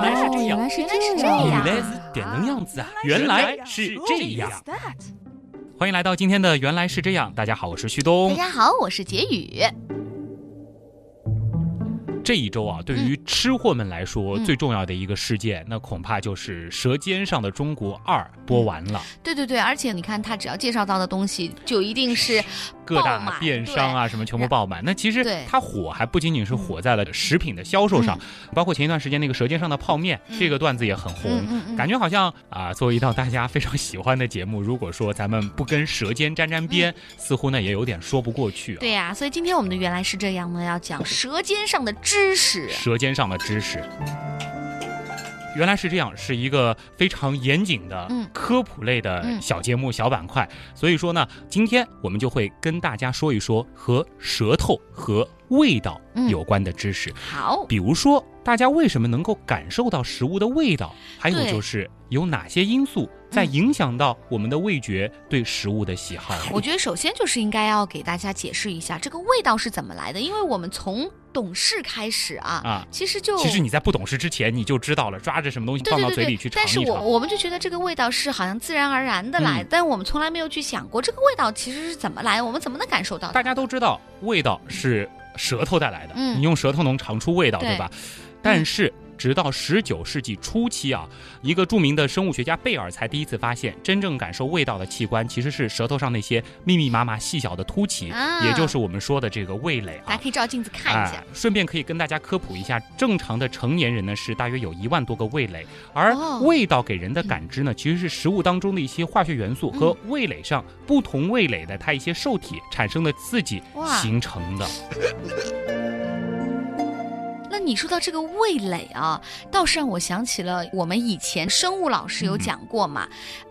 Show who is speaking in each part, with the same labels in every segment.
Speaker 1: 来是这样，
Speaker 2: 原来是这样，
Speaker 1: 原来是点能样子啊！原来是这样。欢迎来到今天的《原来是这样》，大家好，我是旭东大。
Speaker 3: 家好，我是杰宇。
Speaker 1: 这一周啊，对于吃货们来说，
Speaker 3: 嗯
Speaker 1: 最重要的一个事件，那恐怕就是《舌尖上的中国二》播完了，
Speaker 3: 对对对，而且你看他只要介绍到的东西，就一定是
Speaker 1: 各大电商啊什么全部爆满。那其实它火还不仅仅是火在了食品的销售上，包括前一段时间那个《舌尖上的泡面》
Speaker 3: 嗯
Speaker 1: 这个段子也很红。感觉好像啊，作为一道大家非常喜欢的节目，如果说咱们不跟舌尖沾沾边，似乎呢也有点说不过去
Speaker 3: 对呀、所以今天我们的原来是这样呢，要讲舌尖上的知识。
Speaker 1: 舌尖上的知识。原来是这样，是一个非常严谨的
Speaker 3: 嗯
Speaker 1: 科普类的
Speaker 3: 嗯
Speaker 1: 小节目、小板块。所以说呢，今天我们就会跟大家说一说和舌头和味道
Speaker 3: 嗯
Speaker 1: 有关的知识。
Speaker 3: 好，
Speaker 1: 比如说，大家为什么能够感受到食物的味道？还有就是有哪些因素在
Speaker 3: 嗯
Speaker 1: 影响到我们的味觉对食物的喜好？
Speaker 3: 我觉得首先就是应该要给大家解释一下这个味道是怎么来的，因为我们从懂事开始啊，
Speaker 1: 啊，
Speaker 3: 其实就
Speaker 1: 其实你在不懂事之前你就知道了，抓着什么东西放到嘴里去尝
Speaker 3: 但是。我我们就觉得这个味道是好像自然而然的来，
Speaker 1: 嗯
Speaker 3: 但我们从来没有去想过这个味道其实是怎么来，我们怎么能感受到？
Speaker 1: 大家都知道味道是舌头带来的，
Speaker 3: 嗯
Speaker 1: 你用舌头能尝出味道，
Speaker 3: 对
Speaker 1: 对吧？但是。直到十九世纪初期啊，一个著名的生物学家贝尔才第一次发现，真正感受味道的器官其实是舌头上那些密密麻麻细小的凸起，
Speaker 3: 啊
Speaker 1: 也就是我们说的这个味蕾啊。
Speaker 3: 大家可以照镜子看一下
Speaker 1: 哎。顺便可以跟大家科普一下，正常的成年人呢是大约有一万多个味蕾，而
Speaker 3: 哦
Speaker 1: 味道给人的感知呢，其实是食物当中的一些化学元素和味蕾上不同味蕾的它一些受体产生的刺激形成的。
Speaker 3: 那你说到这个味蕾啊，倒是让我想起了我们以前生物老师有讲过嘛，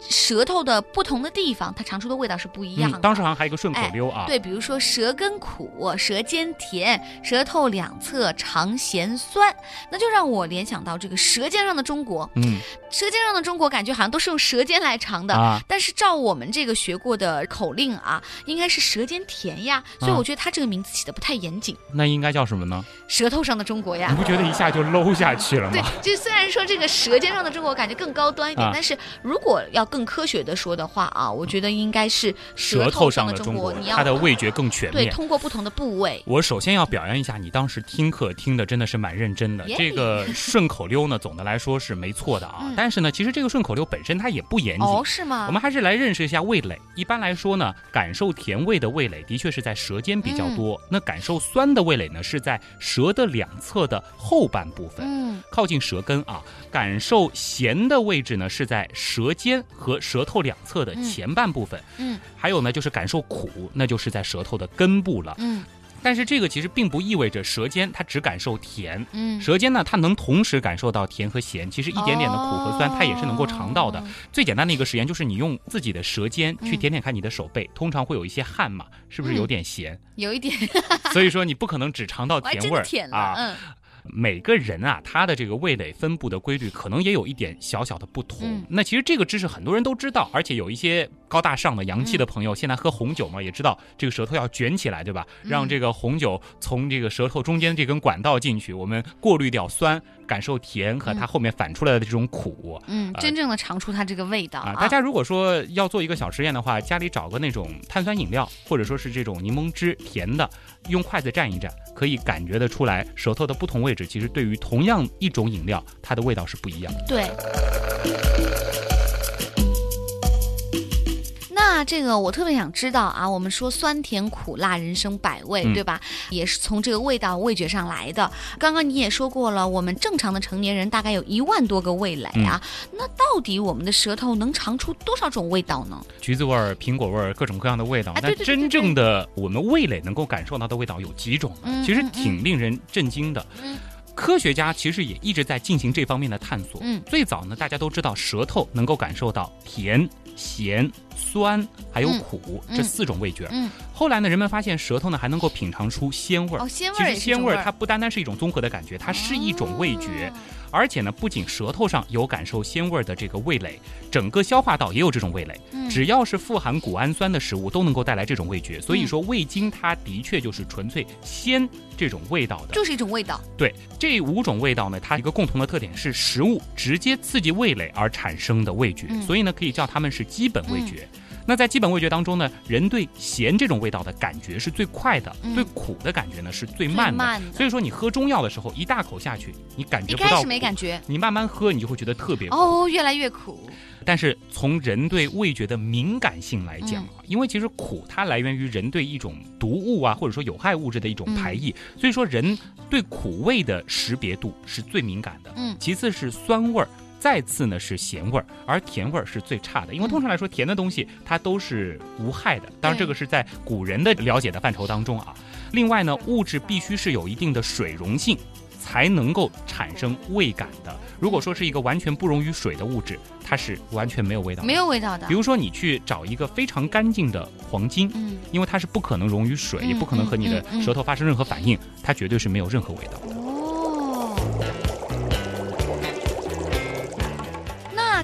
Speaker 3: 舌头的不同的地方，它尝出的味道是不一样的。
Speaker 1: 嗯，当时好像还有一个顺口溜啊，
Speaker 3: 对，比如说舌根苦，舌尖甜，舌头两侧尝咸酸，那就让我联想到这个《舌尖上的中国》。
Speaker 1: 嗯《
Speaker 3: 舌尖上的中国》感觉好像都是用舌尖来尝的，
Speaker 1: 啊，
Speaker 3: 但是照我们这个学过的口令啊，应该是舌尖甜呀，所以
Speaker 1: 啊
Speaker 3: 我觉得它这个名字起的不太严谨。
Speaker 1: 那应该叫什么呢？
Speaker 3: 舌头上的中国呀
Speaker 1: 你，不觉得一下就搂下去了吗
Speaker 3: 对
Speaker 1: 吗？，
Speaker 3: 就虽然说这个舌尖上的中国感觉更高端一点，
Speaker 1: 啊
Speaker 3: 但是如果要更科学的说的话啊，我觉得应该是
Speaker 1: 舌
Speaker 3: 头
Speaker 1: 头上的中
Speaker 3: 的国，你要
Speaker 1: 它的味觉更全面对。
Speaker 3: 通过不同的部位。
Speaker 1: 我首先要表扬一下你当时听课听的真的是蛮认真的。这个顺口溜呢，总的来说是没错的啊。
Speaker 3: 嗯
Speaker 1: 但是呢，其实这个顺口溜本身它也不严谨。
Speaker 3: 哦，是吗？
Speaker 1: 我们还是来认识一下味蕾。一般来说呢，感受甜味的味蕾的确是在舌尖比较多。
Speaker 3: 嗯
Speaker 1: 那感受酸的味蕾呢，是在舌的两侧的后半部分，
Speaker 3: 嗯
Speaker 1: 靠近舌根啊。感受咸的位置呢，是在舌尖和舌头两侧的前半部分。
Speaker 3: 嗯
Speaker 1: 还有呢，就是感受苦，那就是在舌头的根部了。
Speaker 3: 嗯
Speaker 1: 但是这个其实并不意味着舌尖它只感受甜，
Speaker 3: 嗯，
Speaker 1: 舌尖呢它能同时感受到甜和咸，其实一点点的苦和酸它也是能够尝到的。
Speaker 3: 哦
Speaker 1: 最简单的一个实验就是你用自己的舌尖去
Speaker 3: 嗯
Speaker 1: 舔舔看你的手背，通常会有一些汗嘛，是不是有点咸？
Speaker 3: 有一点，
Speaker 1: 所以说你不可能只尝到甜味儿啊。
Speaker 3: 嗯
Speaker 1: 每个人啊，他的这个味蕾分布的规律可能也有一点小小的不同。
Speaker 3: 嗯
Speaker 1: 那其实这个知识很多人都知道，而且有一些高大上的洋气的朋友，现在喝红酒嘛，也知道这个舌头要卷起来，对吧？
Speaker 3: 嗯
Speaker 1: 让这个红酒从这个舌头中间这根管道进去，我们过滤掉酸，感受甜和它后面反出来的这种苦。
Speaker 3: 嗯，真正的尝出它这个味道
Speaker 1: 啊，大家如果说要做一个小实验的话，家里找个那种碳酸饮料，或者说是这种柠檬汁甜的，用筷子蘸一蘸，可以感觉得出来舌头的不同位置，其实对于同样一种饮料，它的味道是不一样的。
Speaker 3: 对。这个我特别想知道啊，我们说酸甜苦辣人生百味，
Speaker 1: 嗯
Speaker 3: 对吧？也是从这个味道味觉上来的。刚刚你也说过了，我们正常的成年人大概有一万多个味蕾啊。
Speaker 1: 嗯
Speaker 3: 那到底我们的舌头能尝出多少种味道呢？
Speaker 1: 橘子味儿、苹果味儿，各种各样的味道。但
Speaker 3: 哎对对对
Speaker 1: 真正的我们味蕾能够感受到的味道有几种呢？其实挺令人震惊的。
Speaker 3: 嗯
Speaker 1: 科学家其实也一直在进行这方面的探索。
Speaker 3: 嗯
Speaker 1: 最早呢，大家都知道舌头能够感受到甜、咸、酸还有
Speaker 3: 嗯
Speaker 1: 苦、
Speaker 3: 嗯
Speaker 1: 这四种味觉。
Speaker 3: 嗯，
Speaker 1: 后来呢，人们发现舌头呢还能够品尝出鲜味儿。
Speaker 3: 哦，鲜味
Speaker 1: 其实
Speaker 3: 儿也是一种
Speaker 1: 鲜味儿它不单单是一种综合的感觉，它是一种味觉。
Speaker 3: 哦
Speaker 1: 而且呢，不仅舌头上有感受鲜味儿的这个味蕾，整个消化道也有这种味蕾。
Speaker 3: 嗯
Speaker 1: 只要是富含谷氨酸的食物，都能够带来这种味觉。所以
Speaker 3: 嗯
Speaker 1: 说，味精它的确就是纯粹鲜这种味道的。
Speaker 3: 就是一种味道。
Speaker 1: 对这五种味道呢，它一个共同的特点是食物直接刺激味蕾而产生的味觉，
Speaker 3: 嗯
Speaker 1: 所以呢，可以叫它们是基本味觉。那在基本味觉当中呢，人对咸这种味道的感觉是最快的，
Speaker 3: 嗯
Speaker 1: 对苦的感觉呢是最
Speaker 3: 最
Speaker 1: 慢的。
Speaker 3: 慢的
Speaker 1: 所以说你喝中药的时候，一大口下去，你感觉不到
Speaker 3: 一开始没感觉，
Speaker 1: 你慢慢喝，你就会觉得特别苦。
Speaker 3: 哦，越来越苦。
Speaker 1: 但是从人对味觉的敏感性来讲
Speaker 3: 嗯
Speaker 1: 啊，因为其实苦它来源于人对一种毒物啊，或者说有害物质的一种排异，所以说人对苦味的识别度是最敏感的。
Speaker 3: 嗯
Speaker 1: 其次是酸味儿。再次呢是咸味儿，而甜味儿是最差的，因为
Speaker 3: 嗯
Speaker 1: 通常来说甜的东西它都是无害的。当然，这个是在古人的了解的范畴当中啊。另外呢，物质必须是有一定的水溶性，才能够产生味感的。如果说是一个完全不溶于水的物质，它是完全没有味道的。
Speaker 3: 没有味道的
Speaker 1: 比。如说，你去找一个非常干净的黄金，
Speaker 3: 嗯，
Speaker 1: 因为它是不可能溶于水，
Speaker 3: 嗯
Speaker 1: 也不可能和你的舌头发生任何反应，它绝对是没有任何味道。
Speaker 3: 哦。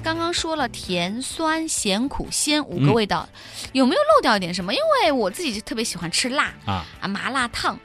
Speaker 3: 刚刚说了甜、酸、咸、苦、鲜五个
Speaker 1: 嗯
Speaker 3: 味道，有没有漏掉一点什么？因为我自己就特别喜欢吃辣
Speaker 1: 啊
Speaker 3: 啊，麻辣烫，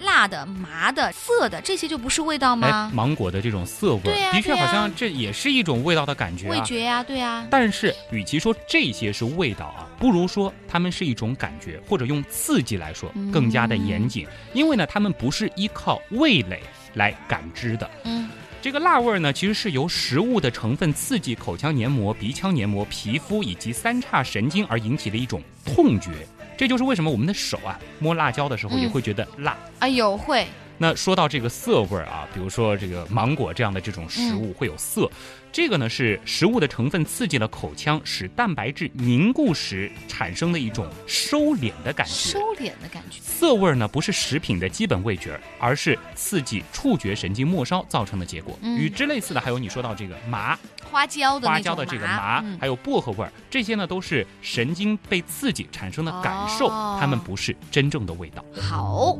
Speaker 3: 辣的、麻的、涩的，这些就不是味道
Speaker 1: 哎
Speaker 3: 吗，？
Speaker 1: 芒果的这种涩味的确好像这也是一种味道的感觉啊。
Speaker 3: 味觉呀、对呀、
Speaker 1: 但是，与其说这些是味道啊，不如说它们是一种感觉，或者用刺激来说
Speaker 3: 嗯
Speaker 1: 更加的严谨。因为呢，它们不是依靠味蕾来感知的。
Speaker 3: 嗯
Speaker 1: 这个辣味儿呢，其实是由食物的成分刺激口腔黏膜、鼻腔黏膜、皮肤以及三叉神经而引起的一种痛觉。这就是为什么我们的手啊摸辣椒的时候
Speaker 3: 嗯
Speaker 1: 也会觉得辣。
Speaker 3: 哎呦会，
Speaker 1: 那说到这个涩味儿啊，比如说这个芒果这样的这种食物会有涩，这个呢是食物的成分刺激了口腔，使蛋白质凝固时产生的一种收敛的感觉
Speaker 3: 收。敛的感觉。
Speaker 1: 涩味儿呢不是食品的基本味觉，而是刺激触觉神经末梢造成的结果。
Speaker 3: 嗯
Speaker 1: 与之类似的还有你说到这个麻，
Speaker 3: 花椒的
Speaker 1: 花椒的这个麻，
Speaker 3: 嗯
Speaker 1: 还有薄荷味儿，这些呢都是神经被刺激产生的感受，
Speaker 3: 哦
Speaker 1: 它们不是真正的味道。
Speaker 3: 好。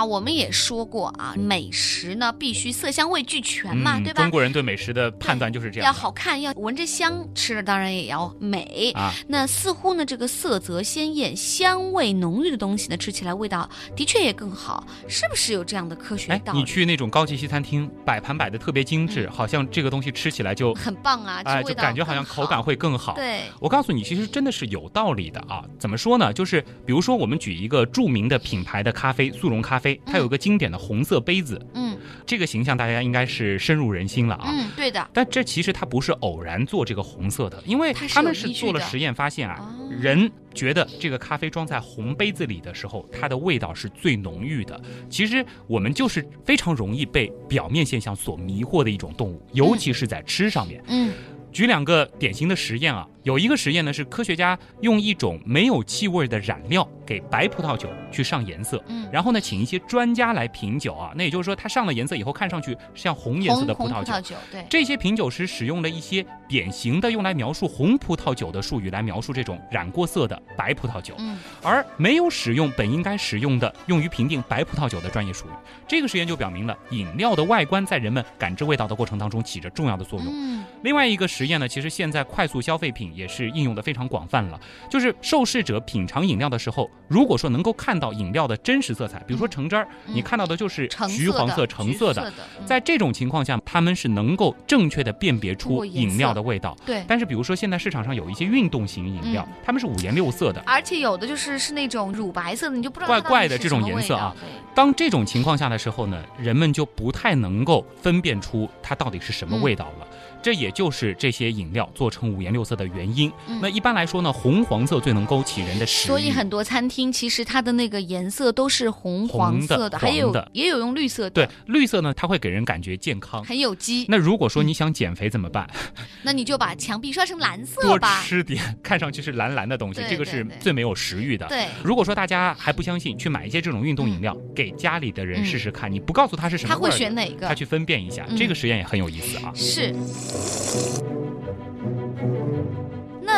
Speaker 3: 那我们也说过啊，美食呢必须色香味俱全嘛，对吧
Speaker 1: 嗯中？国人对美食的判断就是这样
Speaker 3: 要好看，要闻着香，吃的当然也要美。
Speaker 1: 啊。
Speaker 3: 那似乎呢，这个色泽鲜艳、香味浓郁的东西呢，吃起来味道的确也更好，是不是有这样的科学
Speaker 1: 哎，
Speaker 3: 道理？
Speaker 1: 你去那种高级西餐厅，摆盘摆的特别精致，
Speaker 3: 嗯
Speaker 1: 好像这个东西吃起来就，
Speaker 3: 很棒啊，
Speaker 1: 哎，就感觉好像口感会更好。
Speaker 3: 对，
Speaker 1: 我告诉你，其实真的是有道理的啊。怎么说呢？就是比如说，我们举一个著名的品牌的咖啡，速溶咖啡，它有个经典的红色杯子，
Speaker 3: 嗯
Speaker 1: 这个形象大家应该是深入人心了啊。
Speaker 3: 嗯，对的，
Speaker 1: 但这其实它不是偶然做这个红色的，因为他们是做了实验发现啊，
Speaker 3: 哦
Speaker 1: 人觉得这个咖啡装在红杯子里的时候，它的味道是最浓郁的。其实我们就是非常容易被表面现象所迷惑的一种动物，尤其是在吃上面。
Speaker 3: 嗯
Speaker 1: 举两个典型的实验啊，有一个实验呢是科学家用一种没有气味的染料给白葡萄酒去上颜色，
Speaker 3: 嗯，
Speaker 1: 然后呢请一些专家来品酒啊，那也就是说它上了颜色以后看上去像红颜色的葡萄酒
Speaker 3: 对，
Speaker 1: 这些品酒师使用了一些典型的用来描述红葡萄酒的术语来描述这种染过色的白葡萄酒，
Speaker 3: 嗯
Speaker 1: 而没有使用本应该使用的用于评定白葡萄酒的专业术语。这个实验就表明了饮料的外观在人们感知味道的过程当中起着重要的作用。
Speaker 3: 嗯
Speaker 1: 另外一个实验呢，其实现在快速消费品也是应用的非常广泛了。就是受试者品尝饮料的时候，如果说能够看到饮料的真实色彩，比如说橙汁儿，
Speaker 3: 嗯
Speaker 1: 你看到的就是橘黄色、橙色的。
Speaker 3: 的，嗯
Speaker 1: 在这种情况下，他们是能够正确的辨别出饮料的味道。
Speaker 3: 对。
Speaker 1: 但是，比如说现在市场上有一些运动型饮料，它们是五颜六色的。
Speaker 3: 而且有的就是是那种乳白色的，你就不知道
Speaker 1: 怪怪的这种颜色啊
Speaker 3: 对
Speaker 1: 当这种情况下的时候呢，人们就不太能够分辨出它到底是什么味道了。这也就是这些饮料做成五颜六色的原因。
Speaker 3: 嗯
Speaker 1: 那一般来说呢，红黄色最能勾起人的食欲。
Speaker 3: 所以很多餐厅其实它的那个颜色都是红黄色的，还有
Speaker 1: 的
Speaker 3: 也有用绿色的，
Speaker 1: 对绿色呢，它会给人感觉健康。
Speaker 3: 很有机。
Speaker 1: 那如果说你想减肥怎么办？
Speaker 3: 那你就把墙壁刷成蓝色
Speaker 1: 多
Speaker 3: 吧。
Speaker 1: 吃点看上去是蓝蓝的东西，这个是最没有食欲的。
Speaker 3: 对，
Speaker 1: 如果说大家还不相信，去买一些这种运动饮料，给家里的人试试看。你不告诉他是什么
Speaker 3: 他会选哪个？
Speaker 1: 他去分辨一下。
Speaker 3: 嗯
Speaker 1: 这个实验也很有意思啊。
Speaker 3: 是。Thank you.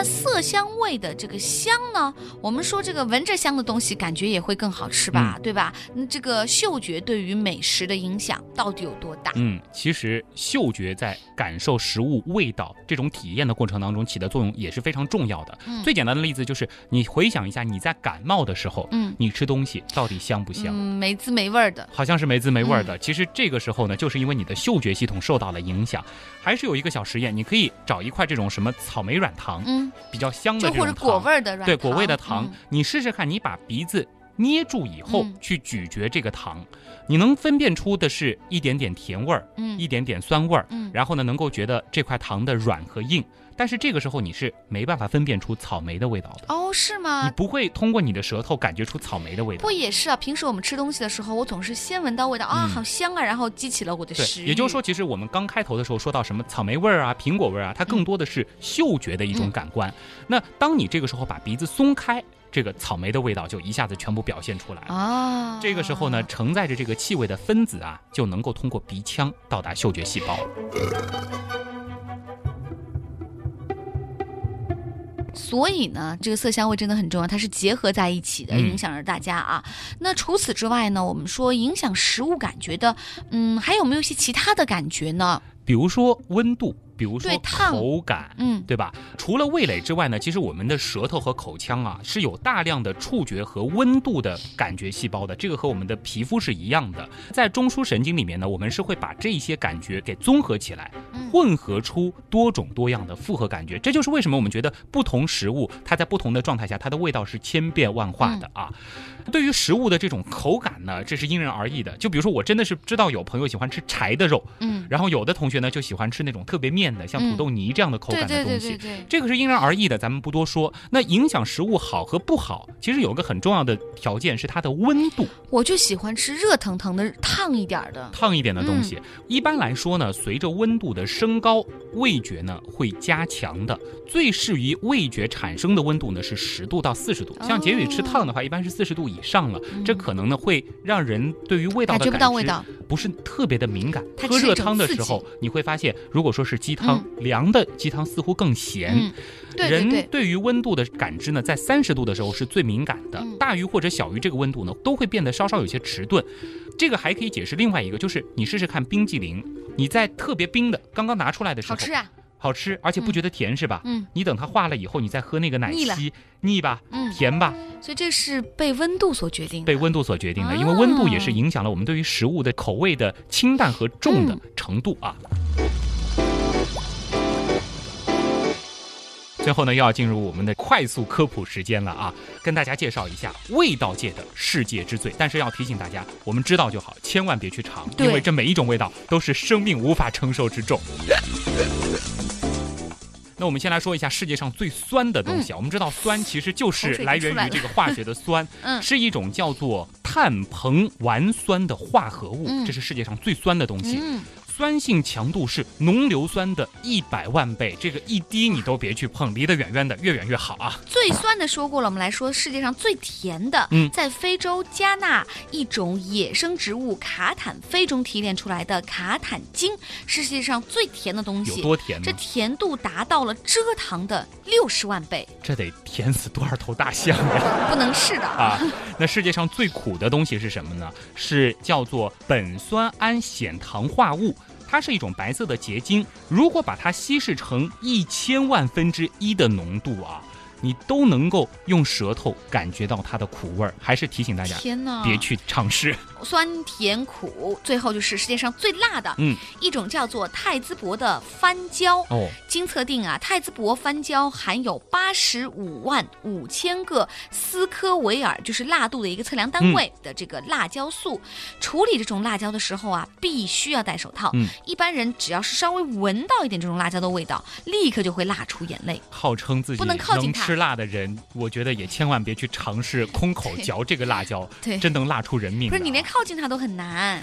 Speaker 3: 了色香味的这个香呢，我们说这个闻着香的东西，感觉也会更好吃吧，对吧？那这个嗅觉对于美食的影响到底有多大？
Speaker 1: 嗯，其实嗅觉在感受食物味道这种体验的过程当中起的作用也是非常重要的。
Speaker 3: 嗯
Speaker 1: 最简单的例子就是，你回想一下你在感冒的时候，
Speaker 3: 嗯
Speaker 1: 你吃东西到底香不香？
Speaker 3: 嗯，没滋没味儿的。
Speaker 1: 好像是没滋没味
Speaker 3: 嗯
Speaker 1: 儿的。其实这个时候呢，就是因为你的嗅觉系统受到了影响。还是有一个小实验，你可以找一块这种什么草莓软糖，
Speaker 3: 嗯，
Speaker 1: 比较香的
Speaker 3: 就或者
Speaker 1: 这种糖，
Speaker 3: 果味儿的软
Speaker 1: 对果味的糖，
Speaker 3: 嗯。
Speaker 1: 你试试看，你把鼻子捏住以后、
Speaker 3: 嗯
Speaker 1: 去咀嚼这个糖，你能分辨出的是一点点甜味儿，
Speaker 3: 嗯
Speaker 1: 一点点酸味儿，
Speaker 3: 嗯
Speaker 1: 然后呢，能够觉得这块糖的软和硬。但是这个时候你是没办法分辨出草莓的味道的，
Speaker 3: 哦，是吗你？
Speaker 1: 不会通过你的舌头感觉出草莓的味道
Speaker 3: 不。也是啊，平时我们吃东西的时候，我总是先闻到味道啊，
Speaker 1: 嗯
Speaker 3: 好香啊，然后激起了我的食
Speaker 1: 对，
Speaker 3: 欲。
Speaker 1: 也就是说，，其实我们刚开头的时候说到什么草莓味儿啊、苹果味儿啊，它更多的是嗅觉的一种感官。那当你这个时候把鼻子松开，这个草莓的味道就一下子全部表现出来了。
Speaker 3: 啊，
Speaker 1: 这个时候呢，承载着这个气味的分子啊，就能够通过鼻腔到达嗅觉细胞。
Speaker 3: 所以呢，这个色香味真的很重要，它是结合在一起的，
Speaker 1: 嗯
Speaker 3: 影响着大家啊。那除此之外呢，我们说影响食物感觉的，嗯，还有没有一些其他的感觉呢？
Speaker 1: 比如说温度，比如说口感。
Speaker 3: 嗯
Speaker 1: 对吧？除了味蕾之外呢，其实我们的舌头和口腔啊是有大量的触觉和温度的感觉细胞的，这个和我们的皮肤是一样的。在中枢神经里面呢，我们是会把这些感觉给综合起来，
Speaker 3: 嗯
Speaker 1: 混合出多种多样的复合感觉。这就是为什么我们觉得不同食物它在不同的状态下，它的味道是千变万化的啊。对于食物的这种口感呢，这是因人而异的。就比如说，我真的是知道有朋友喜欢吃柴的肉，
Speaker 3: 嗯，
Speaker 1: 然后有的同学呢就喜欢吃那种特别面的，像土豆泥这样的口感的东西。这个是因人而异的，咱们不多说。那影响食物好和不好，其实有个很重要的条件是它的温度，
Speaker 3: 我就喜欢吃热腾腾的、烫一点的。
Speaker 1: 烫一点的东西。一般来说呢，随着温度的升高，味觉呢会加强的。最适于味觉产生的温度呢是十度到四十度。像杰宇吃烫的话，一般是四十度以上了，这可能呢会让人对于味道的
Speaker 3: 感觉不到味
Speaker 1: 知
Speaker 3: 道，
Speaker 1: 不是特别的敏感。喝热汤的时候，你会发现，如果说是鸡汤，凉的鸡汤似乎更咸。
Speaker 3: 嗯，对对
Speaker 1: 人
Speaker 3: 对，
Speaker 1: 于温度的感知呢，在三十度的时候是最敏感的，
Speaker 3: 嗯
Speaker 1: 大于或者小于这个温度呢，都会变得稍稍有些迟钝。这个还可以解释另外一个，就是你试试看冰激凌，你在特别冰的刚刚拿出来的时候，
Speaker 3: 好吃啊。
Speaker 1: 好吃，而且不觉得甜是吧？
Speaker 3: 嗯，
Speaker 1: 你等它化了以后，你再喝那个奶昔，腻吧？
Speaker 3: 嗯
Speaker 1: 甜吧？
Speaker 3: 所以这是被温度所决定的。
Speaker 1: 被温度所决定的，
Speaker 3: 啊
Speaker 1: 因为温度也是影响了我们对于食物的口味的清淡和重的
Speaker 3: 嗯
Speaker 1: 程度啊。最后呢，又要进入我们的快速科普时间了啊！跟大家介绍一下味道界的世界之最，但是要提醒大家，我们知道就好，千万别去尝，因为这每一种味道都是生命无法承受之重。那我们先来说一下世界上最酸的东西啊，我们知道酸其实就是来源于这个化学的酸，
Speaker 3: 嗯
Speaker 1: 是一种叫做碳硼烷酸的化合物，
Speaker 3: 嗯
Speaker 1: 这是世界上最酸的东西。
Speaker 3: 嗯，
Speaker 1: 酸性强度是浓硫酸的一百万倍，这个一滴你都别去碰，离得远远的，越远越好啊！
Speaker 3: 最酸的说过了，我们来说世界上最甜的，
Speaker 1: 嗯
Speaker 3: 在非洲加纳一种野生植物卡坦菲中提炼出来的卡坦精，是世界上最甜的东西有。
Speaker 1: 多甜呢？
Speaker 3: 这甜度达到了蔗糖的六十万倍，
Speaker 1: 这得甜死多少头大象呀！
Speaker 3: 不能试的。
Speaker 1: 啊，那世界上最苦的东西是什么呢？是叫做苯酸氨酰糖化物。它是一种白色的结晶，如果把它稀释成一千万分之一的浓度啊，你都能够用舌头感觉到它的苦味儿。还是提醒大家，
Speaker 3: 天哪！
Speaker 1: 别去尝试。
Speaker 3: 酸甜苦，最后就是世界上最辣的，
Speaker 1: 嗯，
Speaker 3: 一种叫做泰兹伯的番椒。
Speaker 1: 哦，
Speaker 3: 经测定啊，泰兹伯番椒含有八十五万五千个斯科维尔，就是辣度的一个测量单位的这个辣椒素。处理这种辣椒的时候啊，必须要戴手套。
Speaker 1: 嗯
Speaker 3: 一般人只要是稍微闻到一点这种辣椒的味道，立刻就会辣出眼泪。
Speaker 1: 号称自己
Speaker 3: 不能靠近它
Speaker 1: 吃辣的人，我觉得也千万别去尝试空口嚼这个辣椒，
Speaker 3: 对
Speaker 1: 真能辣出人命啊。
Speaker 3: 不是你连靠近它都很难。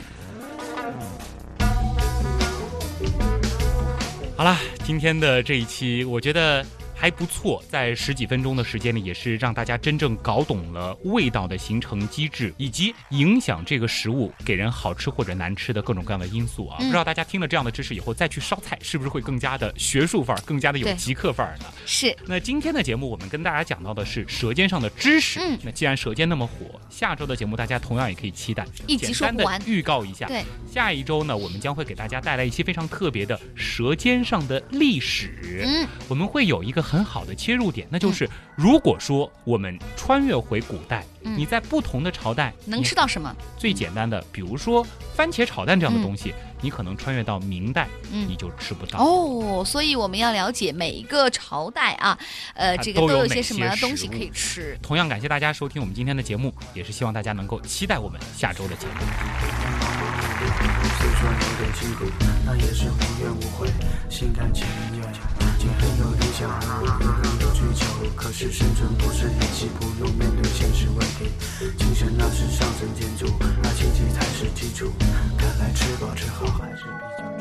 Speaker 1: 好啦，今天的这一期，我觉得还不错，在十几分钟的时间里，也是让大家真正搞懂了味道的形成机制，以及影响这个食物给人好吃或者难吃的各种各样的因素啊。
Speaker 3: 嗯
Speaker 1: 不知道大家听了这样的知识以后，再去烧菜，是不是会更加的学术范儿，更加的有极客范儿呢？
Speaker 3: 是
Speaker 1: 那今天的节目，我们跟大家讲到的是《舌尖上的知识》。
Speaker 3: 嗯
Speaker 1: 那既然《舌尖》那么火，下周的节目大家同样也可以期待。
Speaker 3: 一集
Speaker 1: 简单的
Speaker 3: 说不完
Speaker 1: 预告一下，
Speaker 3: 对，
Speaker 1: 下一周呢，我们将会给大家带来一些非常特别的舌尖上的历史。
Speaker 3: 嗯，
Speaker 1: 我们会有一个很好的切入点，那就是如果说我们穿越回古代，
Speaker 3: 嗯
Speaker 1: 你在不同的朝代
Speaker 3: 能吃到什么？
Speaker 1: 最简单的，比如说番茄炒蛋这样的东西，你可能穿越到明代，
Speaker 3: 嗯
Speaker 1: 你就吃不到。
Speaker 3: 哦，所以我们要了解每一个朝代啊，呃，这个
Speaker 1: 都有哪
Speaker 3: 些什么东西可以吃。
Speaker 1: 同样感谢大家收听我们今天的节目，也是希望大家能够期待我们下周的节目。
Speaker 2: 虽说有点辛苦，那也是无怨无悔，心甘情愿。既很有理想，很有追求，可是生存不是演戏，不用面对现实问题。精神那是上层建筑，而经济才是基础。看来吃饱吃好还是比较。